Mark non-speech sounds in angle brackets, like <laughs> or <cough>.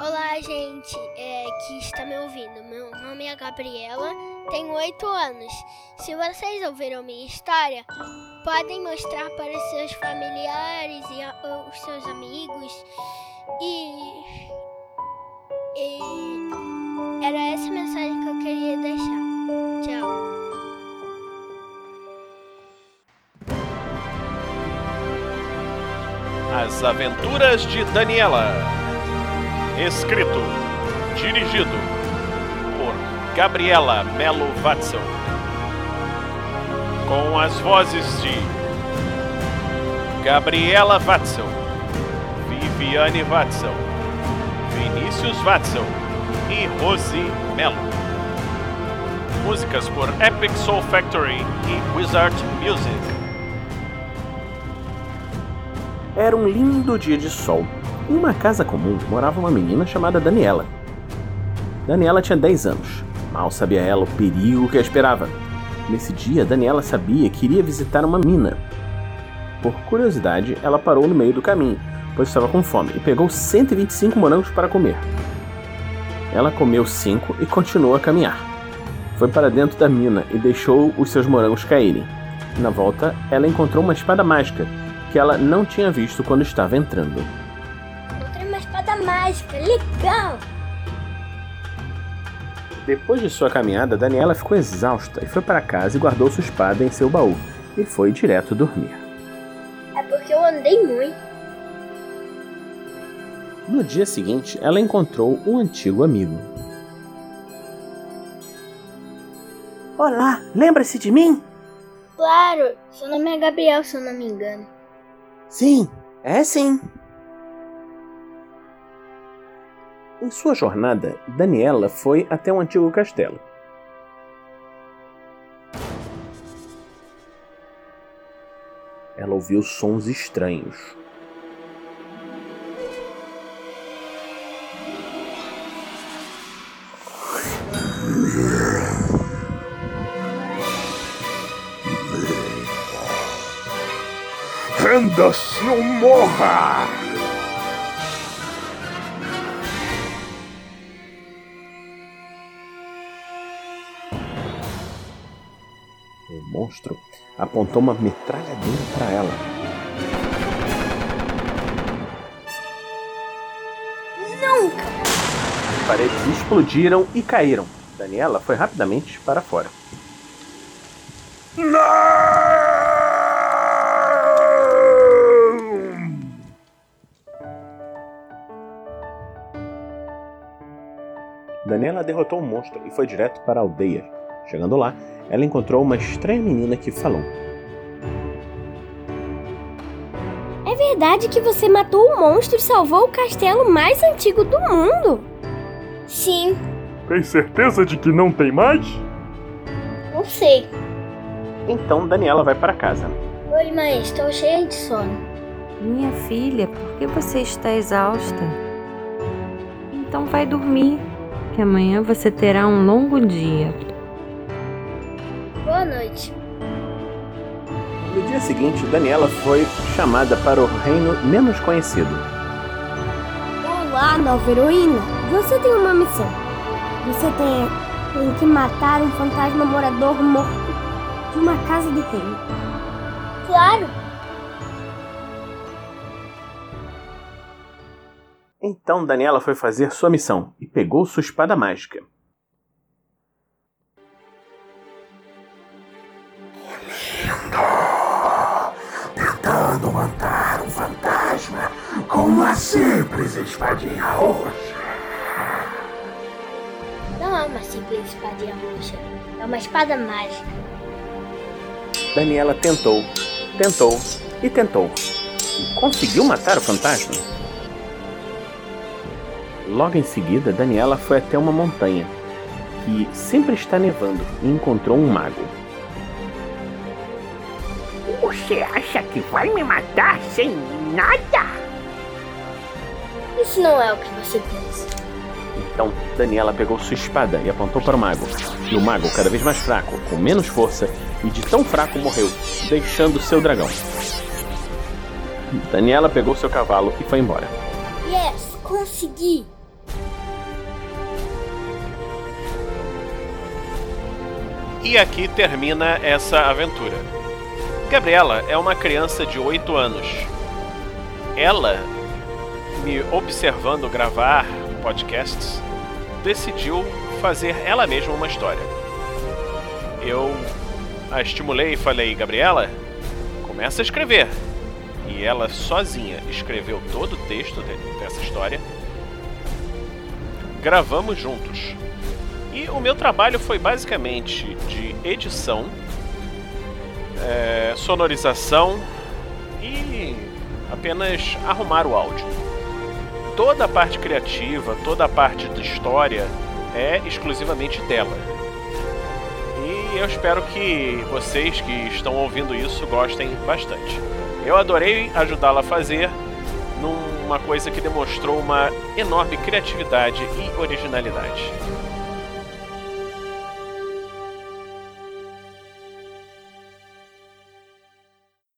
Olá, gente é, que está me ouvindo. Meu nome é Gabriela, tenho oito anos. Se vocês ouviram minha história, podem mostrar para seus familiares e a, os seus amigos. E, e era essa mensagem que eu queria deixar. Tchau. As Aventuras de Daniela. Escrito, dirigido por Gabriela Melo Watzel. Com as vozes de Gabriela Watzel, Viviane Watzel, Vinícius Watzel e Rose Melo. Músicas por Epic Soul Factory e Wizard Music. Era um lindo dia de sol. Em uma casa comum morava uma menina chamada Daniela. Daniela tinha 10 anos. Mal sabia ela o perigo que a esperava. Nesse dia, Daniela sabia que iria visitar uma mina. Por curiosidade, ela parou no meio do caminho, pois estava com fome, e pegou 125 morangos para comer. Ela comeu cinco e continuou a caminhar. Foi para dentro da mina e deixou os seus morangos caírem. Na volta, ela encontrou uma espada mágica que ela não tinha visto quando estava entrando. Encontrei uma espada mágica, legal! Depois de sua caminhada, Daniela ficou exausta e foi para casa e guardou sua espada em seu baú e foi direto dormir. É porque eu andei muito. No dia seguinte, ela encontrou um antigo amigo. Olá, lembra-se de mim? Claro, seu nome é Gabriel, se eu não me engano. Sim, é sim. Em sua jornada, Daniela foi até um antigo castelo. Ela ouviu sons estranhos. <laughs> Ou morra! O monstro apontou uma metralhadora para ela. Nunca! As paredes explodiram e caíram. Daniela foi rapidamente para fora. Não! Daniela derrotou o monstro e foi direto para a aldeia. Chegando lá, ela encontrou uma estranha menina que falou: É verdade que você matou o monstro e salvou o castelo mais antigo do mundo? Sim, Tem certeza de que não tem mais? não sei. Então Daniela vai para casa. Oi, mãe, estou cheia de sono. Minha filha, por que você está exausta? Então vai dormir, que amanhã você terá um longo dia. Boa noite. No dia seguinte, Daniela foi chamada para o reino menos conhecido. Olá, nova heroína. Você tem uma missão. Você tem, tem que matar um fantasma morador morto de uma casa do reino. Claro, Então Daniela foi fazer sua missão e pegou sua espada mágica. Tentando matar um fantasma com uma simples espadinha roxa. não é uma simples espadinha roxa. É uma espada mágica. Daniela tentou, tentou e tentou. E conseguiu matar o fantasma. Logo em seguida, Daniela foi até uma montanha que sempre está nevando e encontrou um mago. Você acha que vai me matar sem nada? Isso não é o que você pensa. Então, Daniela pegou sua espada e apontou para o mago. E o mago, cada vez mais fraco, com menos força e de tão fraco, morreu, deixando seu dragão. Daniela pegou seu cavalo e foi embora. Yes, consegui. E aqui termina essa aventura. Gabriela é uma criança de 8 anos. Ela, me observando gravar podcasts, decidiu fazer ela mesma uma história. Eu a estimulei e falei: Gabriela, começa a escrever. E ela sozinha escreveu todo o texto de- dessa história. Gravamos juntos. E o meu trabalho foi basicamente de edição, é, sonorização e apenas arrumar o áudio. Toda a parte criativa, toda a parte de história é exclusivamente dela. E eu espero que vocês que estão ouvindo isso gostem bastante. Eu adorei ajudá-la a fazer numa coisa que demonstrou uma enorme criatividade e originalidade.